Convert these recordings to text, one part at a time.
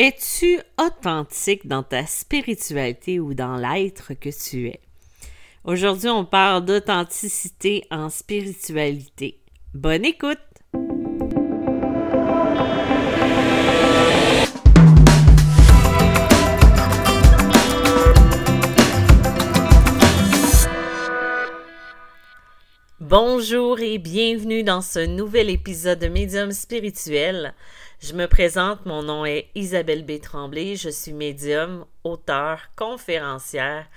Es-tu authentique dans ta spiritualité ou dans l'être que tu es? Aujourd'hui, on parle d'authenticité en spiritualité. Bonne écoute! Bonjour et bienvenue dans ce nouvel épisode de Médium spirituel. Je me présente, mon nom est Isabelle B. Tremblay, je suis médium, auteur, conférencière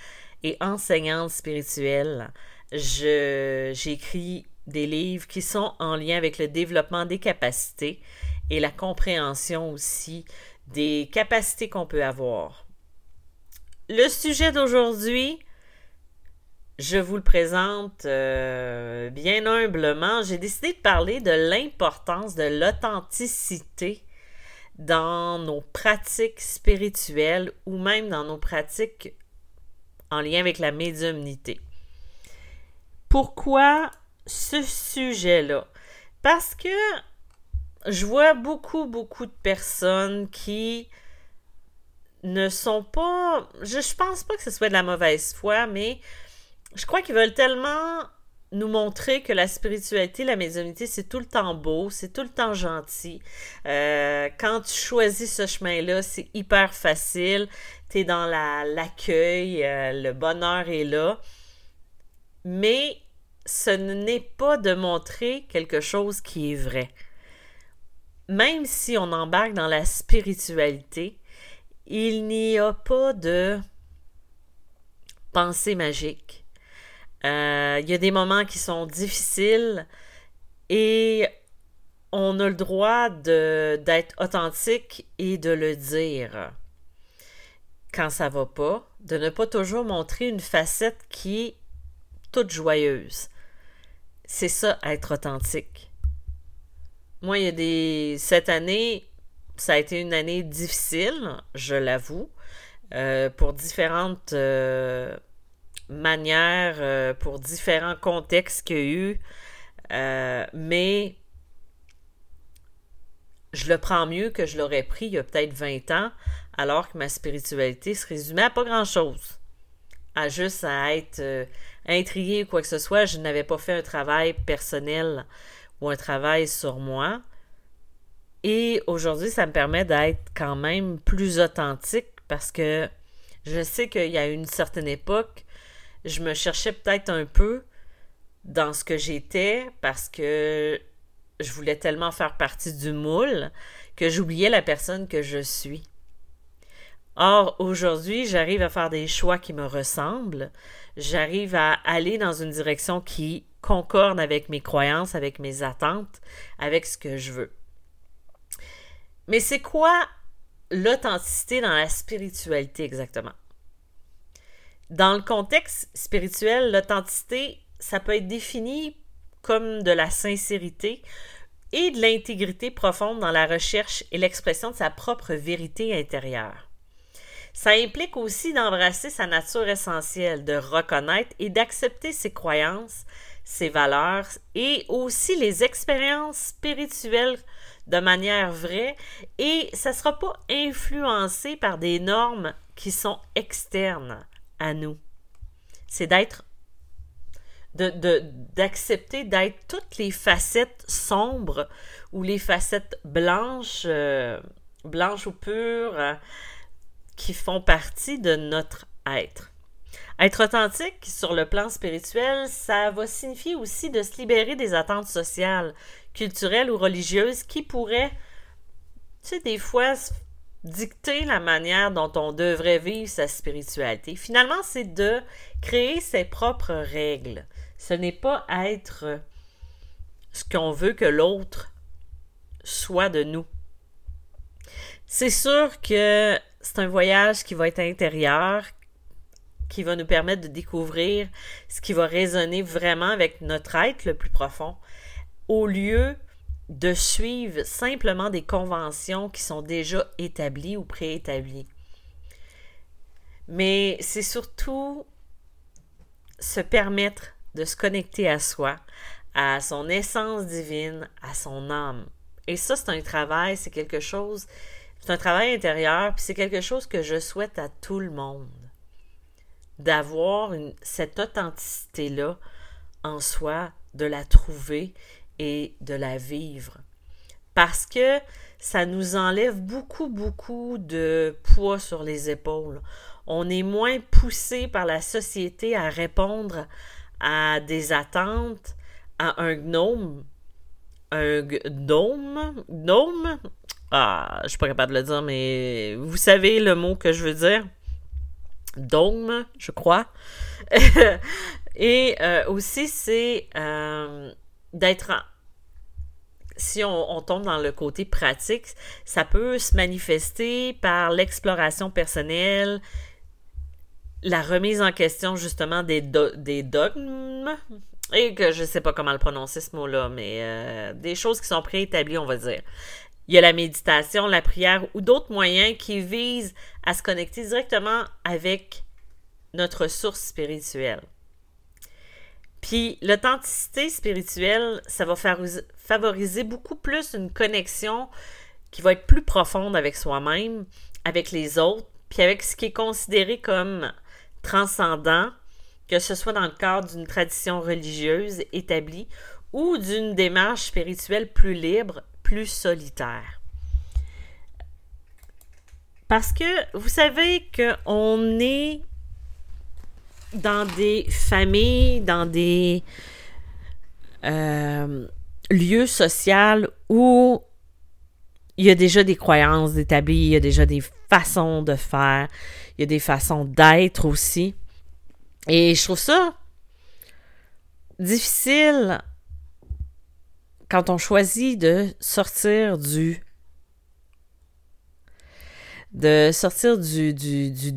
et enseignante spirituelle. j'écris des livres qui sont en lien avec le développement des capacités et la compréhension aussi des capacités qu'on peut avoir. Le sujet d'aujourd'hui, je vous le présente euh, bien humblement. J'ai décidé de parler de l'importance de l'authenticité dans nos pratiques spirituelles ou même dans nos pratiques en lien avec la médiumnité. Pourquoi ce sujet-là? Parce que je vois beaucoup, beaucoup de personnes qui ne sont pas. Je, je pense pas que ce soit de la mauvaise foi, mais je crois qu'ils veulent tellement nous montrer que la spiritualité, la médiumnité, c'est tout le temps beau, c'est tout le temps gentil. Euh, quand tu choisis ce chemin-là, c'est hyper facile. Tu es dans l'accueil, euh, le bonheur est là. Mais ce n'est pas de montrer quelque chose qui est vrai. Même si on embarque dans la spiritualité, il n'y a pas de pensée magique il y a des moments qui sont difficiles et on a le droit d'être authentique et de le dire quand ça va pas, de ne pas toujours montrer une facette qui est toute joyeuse. C'est ça, être authentique. Moi, il y a des. Cette année, ça a été une année difficile, je l'avoue, euh, pour différentes euh, manière, euh, pour différents contextes qu'il y a eu. Euh, mais je le prends mieux que je l'aurais pris il y a peut-être 20 ans, alors que ma spiritualité se résumait à pas grand-chose. À juste à être euh, intriguée ou quoi que ce soit. Je n'avais pas fait un travail personnel ou un travail sur moi. Et aujourd'hui, ça me permet d'être quand même plus authentique parce que je sais qu'il y a une certaine époque, je me cherchais peut-être un peu dans ce que j'étais parce que je voulais tellement faire partie du moule que j'oubliais la personne que je suis. Or, aujourd'hui, j'arrive à faire des choix qui me ressemblent. J'arrive à aller dans une direction qui concorde avec mes croyances, avec mes attentes, avec ce que je veux. Mais c'est quoi l'authenticité dans la spiritualité exactement? Dans le contexte spirituel, l'authenticité, ça peut être défini comme de la sincérité et de l'intégrité profonde dans la recherche et l'expression de sa propre vérité intérieure. Ça implique aussi d'embrasser sa nature essentielle, de reconnaître et d'accepter ses croyances, ses valeurs et aussi les expériences spirituelles de manière vraie et ça ne sera pas influencé par des normes qui sont externes nous. C'est d'être d'accepter d'être toutes les facettes sombres ou les facettes blanches, euh, blanches ou pures, euh, qui font partie de notre être. Être authentique sur le plan spirituel, ça va signifier aussi de se libérer des attentes sociales, culturelles ou religieuses qui pourraient, tu sais, des fois dicter la manière dont on devrait vivre sa spiritualité. Finalement, c'est de créer ses propres règles. Ce n'est pas être ce qu'on veut que l'autre soit de nous. C'est sûr que c'est un voyage qui va être intérieur, qui va nous permettre de découvrir ce qui va résonner vraiment avec notre être le plus profond, au lieu de suivre simplement des conventions qui sont déjà établies ou préétablies. Mais c'est surtout se permettre de se connecter à soi, à son essence divine, à son âme. Et ça, c'est un travail, c'est quelque chose C'est un travail intérieur, puis c'est quelque chose que je souhaite à tout le monde. D'avoir cette authenticité-là en soi, de la trouver et de la vivre. Parce que ça nous enlève beaucoup, beaucoup de poids sur les épaules. On est moins poussé par la société à répondre à des attentes, à un gnome. Un gnome? Gnome? Ah, je suis pas capable de le dire, mais vous savez le mot que je veux dire. Dôme, je crois. Et euh, aussi, c'est euh, d'être si on, tombe dans le côté pratique, ça peut se manifester par l'exploration personnelle, la remise en question justement des, dogmes, et que je ne sais pas comment le prononcer ce mot-là, mais euh, des choses qui sont préétablies, on va dire. Il y a la méditation, la prière ou d'autres moyens qui visent à se connecter directement avec notre source spirituelle. Puis l'authenticité spirituelle, ça va favoriser beaucoup plus une connexion qui va être plus profonde avec soi-même, avec les autres, puis avec ce qui est considéré comme transcendant, que ce soit dans le cadre d'une tradition religieuse établie ou d'une démarche spirituelle plus libre, plus solitaire. Parce que vous savez qu'on est dans des familles, dans des euh, lieux sociaux où il y a déjà des croyances établies, il y a déjà des façons de faire, il y a des façons d'être aussi. Et je trouve ça difficile quand on choisit de sortir du de sortir du, du, du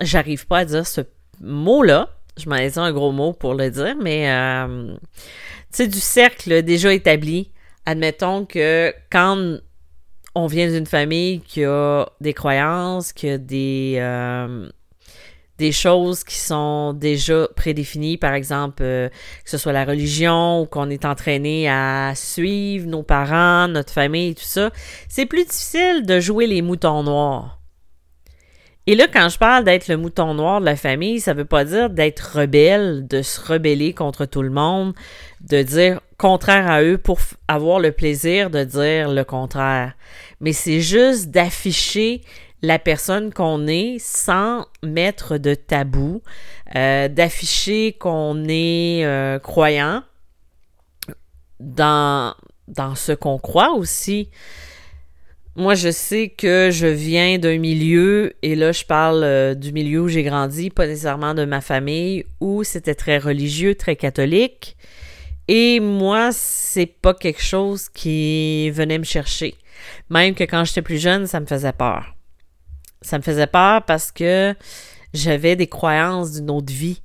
j'arrive pas à dire ce mot-là, je m'en ai un gros mot pour le dire, mais euh, tu sais, du cercle déjà établi. Admettons que quand on vient d'une famille qui a des croyances, qui a des, euh, choses qui sont déjà prédéfinies, par exemple, euh, que ce soit la religion ou qu'on est entraîné à suivre nos parents, notre famille, tout ça, c'est plus difficile de jouer les moutons noirs. Et là, quand je parle d'être le mouton noir de la famille, ça veut pas dire d'être rebelle, de se rebeller contre tout le monde, de dire contraire à eux pour avoir le plaisir de dire le contraire. Mais c'est juste d'afficher la personne qu'on est sans mettre de tabou, euh, d'afficher qu'on est euh, croyant dans, dans ce qu'on croit aussi. Moi, je sais que je viens d'un milieu, et là, je parle euh, du milieu où j'ai grandi, pas nécessairement de ma famille, où c'était très religieux, très catholique. Et moi, c'est pas quelque chose qui venait me chercher. Même que quand j'étais plus jeune, ça me faisait peur. Ça me faisait peur parce que j'avais des croyances d'une autre vie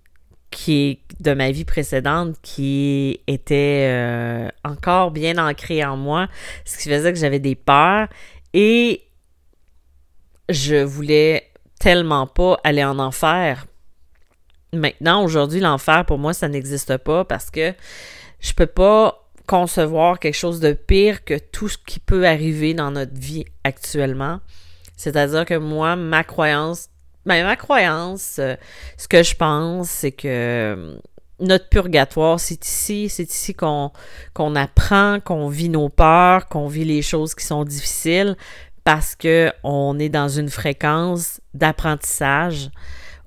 qui de ma vie précédente qui était euh, encore bien ancrée en moi, ce qui faisait que j'avais des peurs et je voulais tellement pas aller en enfer. Maintenant, aujourd'hui, l'enfer, pour moi, ça n'existe pas parce que je peux pas concevoir quelque chose de pire que tout ce qui peut arriver dans notre vie actuellement. C'est-à-dire que moi, ma croyance, ben, ma croyance, euh, ce que je pense, c'est que euh, notre purgatoire, c'est ici, c'est ici qu'on apprend, qu'on vit nos peurs, qu'on vit les choses qui sont difficiles parce que on est dans une fréquence d'apprentissage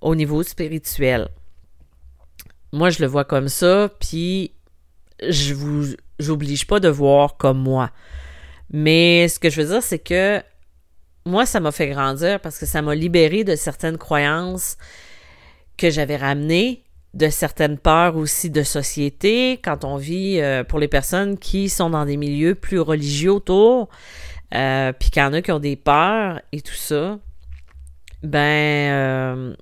au niveau spirituel. Moi, je le vois comme ça, puis je vous j'oblige pas de voir comme moi. Mais ce que je veux dire, c'est que moi, ça m'a fait grandir parce que ça m'a libéré de certaines croyances que j'avais ramenées de certaines peurs aussi de société quand on vit euh, pour les personnes qui sont dans des milieux plus religieux autour, euh, puis qu'il y en a qui ont des peurs et tout ça, ben euh,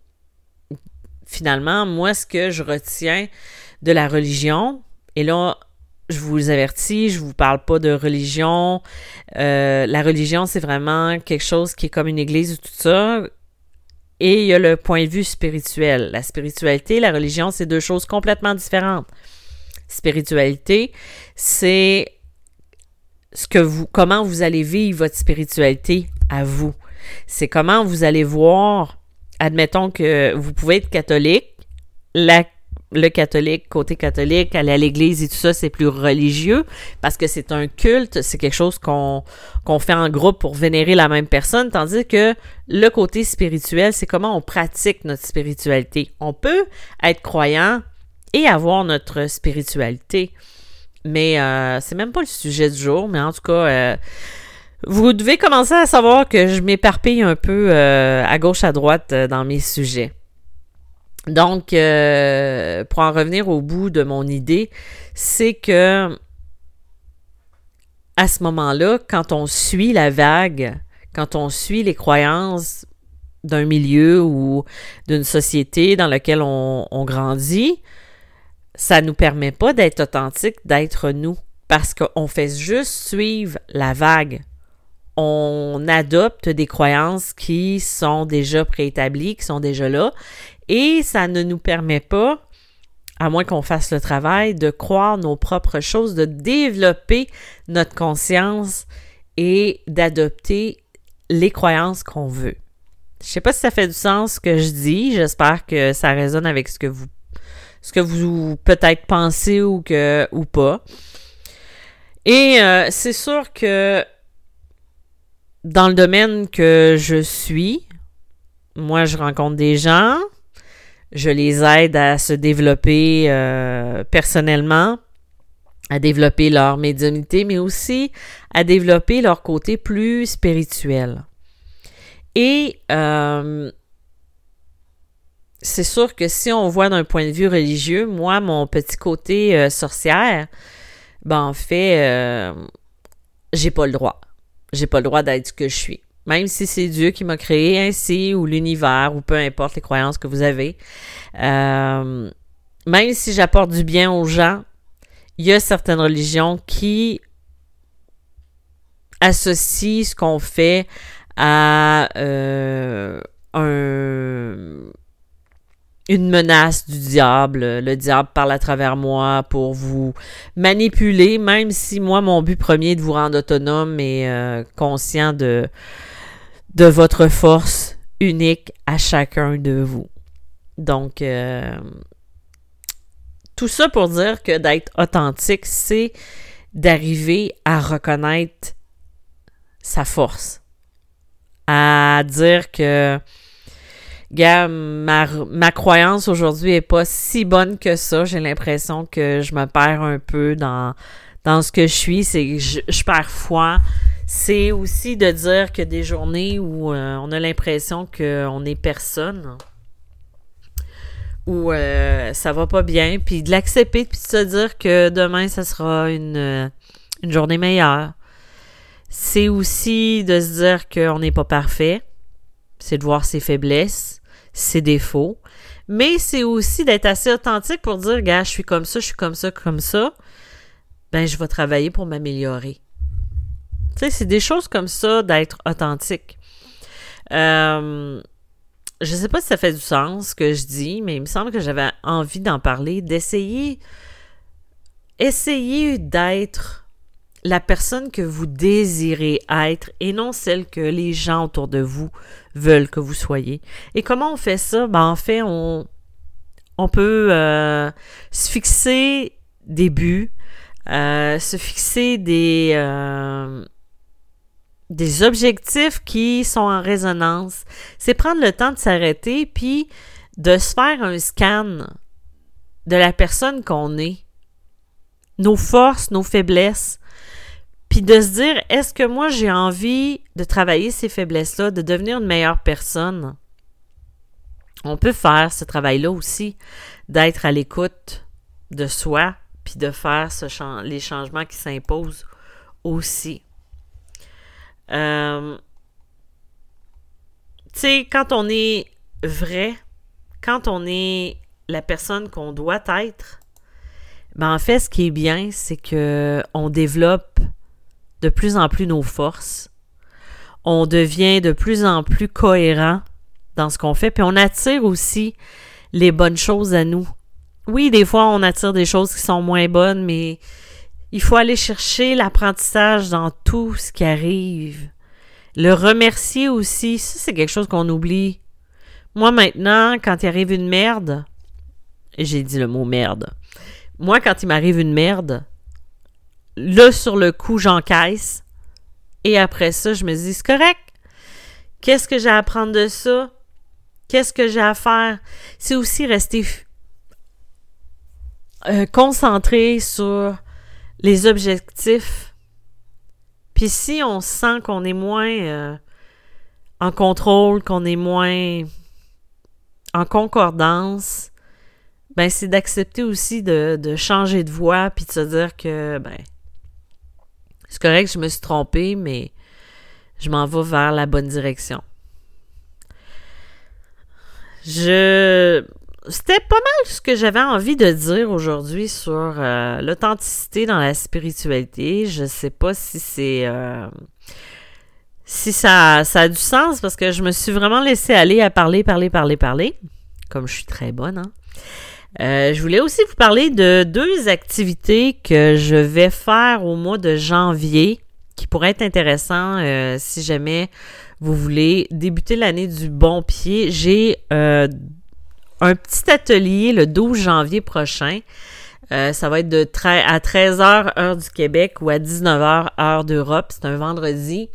finalement, moi, ce que je retiens de la religion, et là, je vous avertis, je vous parle pas de religion. la religion, c'est vraiment quelque chose qui est comme une église ou tout ça. Et il y a le point de vue spirituel. La spiritualité, la religion, c'est deux choses complètement différentes. Spiritualité, c'est ce que vous, comment vous allez vivre votre spiritualité à vous. C'est comment vous allez voir, admettons que vous pouvez être catholique, la le catholique, côté catholique, aller à l'église et tout ça, c'est plus religieux parce que c'est un culte, c'est quelque chose qu'on fait en groupe pour vénérer la même personne, tandis que le côté spirituel, c'est comment on pratique notre spiritualité. On peut être croyant et avoir notre spiritualité, mais euh, c'est même pas le sujet du jour, mais en tout cas... Euh, vous devez commencer à savoir que je m'éparpille un peu euh, à gauche à droite dans mes sujets. Donc, euh, pour en revenir au bout de mon idée, c'est que à ce moment-là, quand on suit la vague, quand on suit les croyances d'un milieu ou d'une société dans laquelle on, grandit, ça ne nous permet pas d'être authentique, d'être nous, parce qu'on fait juste suivre la vague. On adopte des croyances qui sont déjà préétablies, qui sont déjà là, et ça ne nous permet pas, à moins qu'on fasse le travail, de croire nos propres choses, de développer notre conscience et d'adopter les croyances qu'on veut. Je sais pas si ça fait du sens ce que je dis. J'espère que ça résonne avec ce que vous ce que vous peut-être pensez ou que ou pas. Et euh, c'est sûr que dans le domaine que je suis, moi je rencontre des gens, je les aide à se développer euh, personnellement, à développer leur médiumnité, mais aussi à développer leur côté plus spirituel. Et euh, c'est sûr que si on voit d'un point de vue religieux, moi, mon petit côté euh, sorcière, ben en fait, j'ai pas le droit. J'ai pas le droit d'être ce que je suis même si c'est Dieu qui m'a créé ainsi, ou l'univers, ou peu importe les croyances que vous avez, euh, même si j'apporte du bien aux gens, il y a certaines religions qui associent ce qu'on fait à euh, un, une menace du diable. Le diable parle à travers moi pour vous manipuler, même si moi, mon but premier est de vous rendre autonome et euh, conscient de, de votre force unique à chacun de vous. Donc, euh, tout ça pour dire que d'être authentique, c'est d'arriver à reconnaître sa force. À dire que, gars, ma, croyance aujourd'hui est pas si bonne que ça. J'ai l'impression que je me perds un peu dans, dans ce que je suis. C'est que je, je perds foi c'est aussi de dire que des journées où euh, on a l'impression qu'on est personne, où euh, ça va pas bien, puis de l'accepter, puis de se dire que demain, ça sera une, euh, une journée meilleure. C'est aussi de se dire qu'on n'est pas parfait, c'est de voir ses faiblesses, ses défauts, mais c'est aussi d'être assez authentique pour dire, gars, je suis comme ça, je suis comme ça, comme ça, ben je vais travailler pour m'améliorer. Tu sais, c'est des choses comme ça d'être authentique. Euh, je sais pas si ça fait du sens ce que je dis, mais il me semble que j'avais envie d'en parler, d'essayer essayer d'être la personne que vous désirez être et non celle que les gens autour de vous veulent que vous soyez. Et comment on fait ça? Ben, en fait, on, on peut euh, se fixer des buts, euh, se fixer des, euh, des objectifs qui sont en résonance. C'est prendre le temps de s'arrêter puis de se faire un scan de la personne qu'on est, nos forces, nos faiblesses, puis de se dire est-ce que moi j'ai envie de travailler ces faiblesses-là, de devenir une meilleure personne? On peut faire ce travail-là aussi, d'être à l'écoute de soi, puis de faire les changements qui s'imposent aussi. Euh, tu sais, quand on est vrai, quand on est la personne qu'on doit être, ben en fait, ce qui est bien, c'est que on développe de plus en plus nos forces. On devient de plus en plus cohérent dans ce qu'on fait, puis on attire aussi les bonnes choses à nous. Oui, des fois, on attire des choses qui sont moins bonnes, mais il faut aller chercher l'apprentissage dans tout ce qui arrive. Le remercier aussi, ça c'est quelque chose qu'on oublie. Moi maintenant, quand il arrive une merde, j'ai dit le mot merde. Moi, quand il m'arrive une merde, là sur le coup, j'encaisse. Et après ça, je me dis, c'est correct. Qu'est-ce que j'ai à apprendre de ça? Qu'est-ce que j'ai à faire? C'est aussi rester euh, concentré sur les objectifs. Puis si on sent qu'on est moins euh, en contrôle, qu'on est moins en concordance, ben c'est d'accepter aussi de, changer de voie puis de se dire que ben c'est correct, je me suis trompé, mais je m'en vais vers la bonne direction. Je c'était pas mal ce que j'avais envie de dire aujourd'hui sur euh, l'authenticité dans la spiritualité. Je sais pas si c'est euh, si ça, ça a du sens parce que je me suis vraiment laissé aller à parler, parler, parler, parler, comme je suis très bonne. Hein? Euh, je voulais aussi vous parler de deux activités que je vais faire au mois de janvier qui pourraient être intéressants si jamais vous voulez débuter l'année du bon pied. J'ai un petit atelier le 12 janvier prochain. Euh, ça va être de à 13h heure du Québec ou à 19h heure d'Europe. C'est un vendredi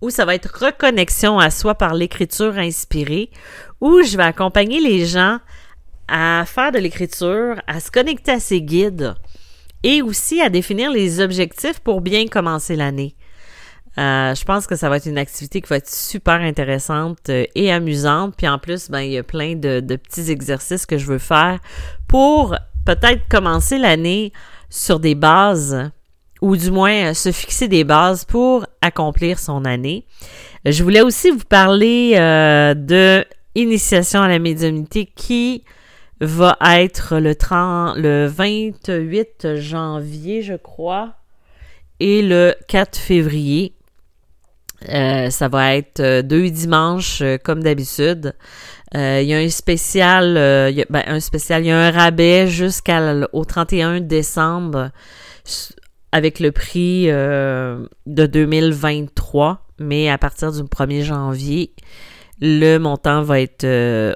où ça va être reconnexion à soi par l'écriture inspirée, où je vais accompagner les gens à faire de l'écriture, à se connecter à ses guides et aussi à définir les objectifs pour bien commencer l'année. Euh, je pense que ça va être une activité qui va être super intéressante euh, et amusante. Puis en plus, ben, il y a plein de, petits exercices que je veux faire pour peut-être commencer l'année sur des bases ou du moins euh, se fixer des bases pour accomplir son année. Je voulais aussi vous parler de initiation à la médiumnité qui va être le, 30, le 28 janvier, je crois, et le 4 février. Euh, ça va être euh, deux dimanches euh, comme d'habitude. Il y a un spécial, ben, un spécial, il y a un rabais jusqu'au 31 décembre avec le prix de 2023, mais à partir du 1er janvier, le montant va être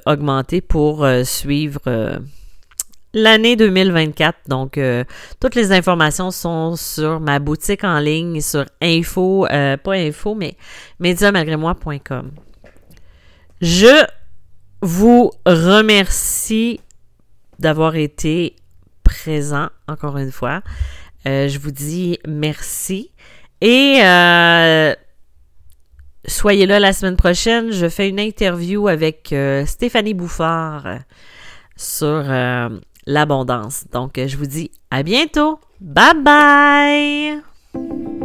augmenté pour suivre l'année 2024. Donc, euh, toutes les informations sont sur ma boutique en ligne, sur info, euh, pas info, mais médiamalgrémoi.com. Je vous remercie d'avoir été présent encore une fois. Euh, je vous dis merci. Et soyez là la semaine prochaine. Je fais une interview avec Stéphanie Bouffard sur l'abondance. Donc, je vous dis à bientôt. Bye bye!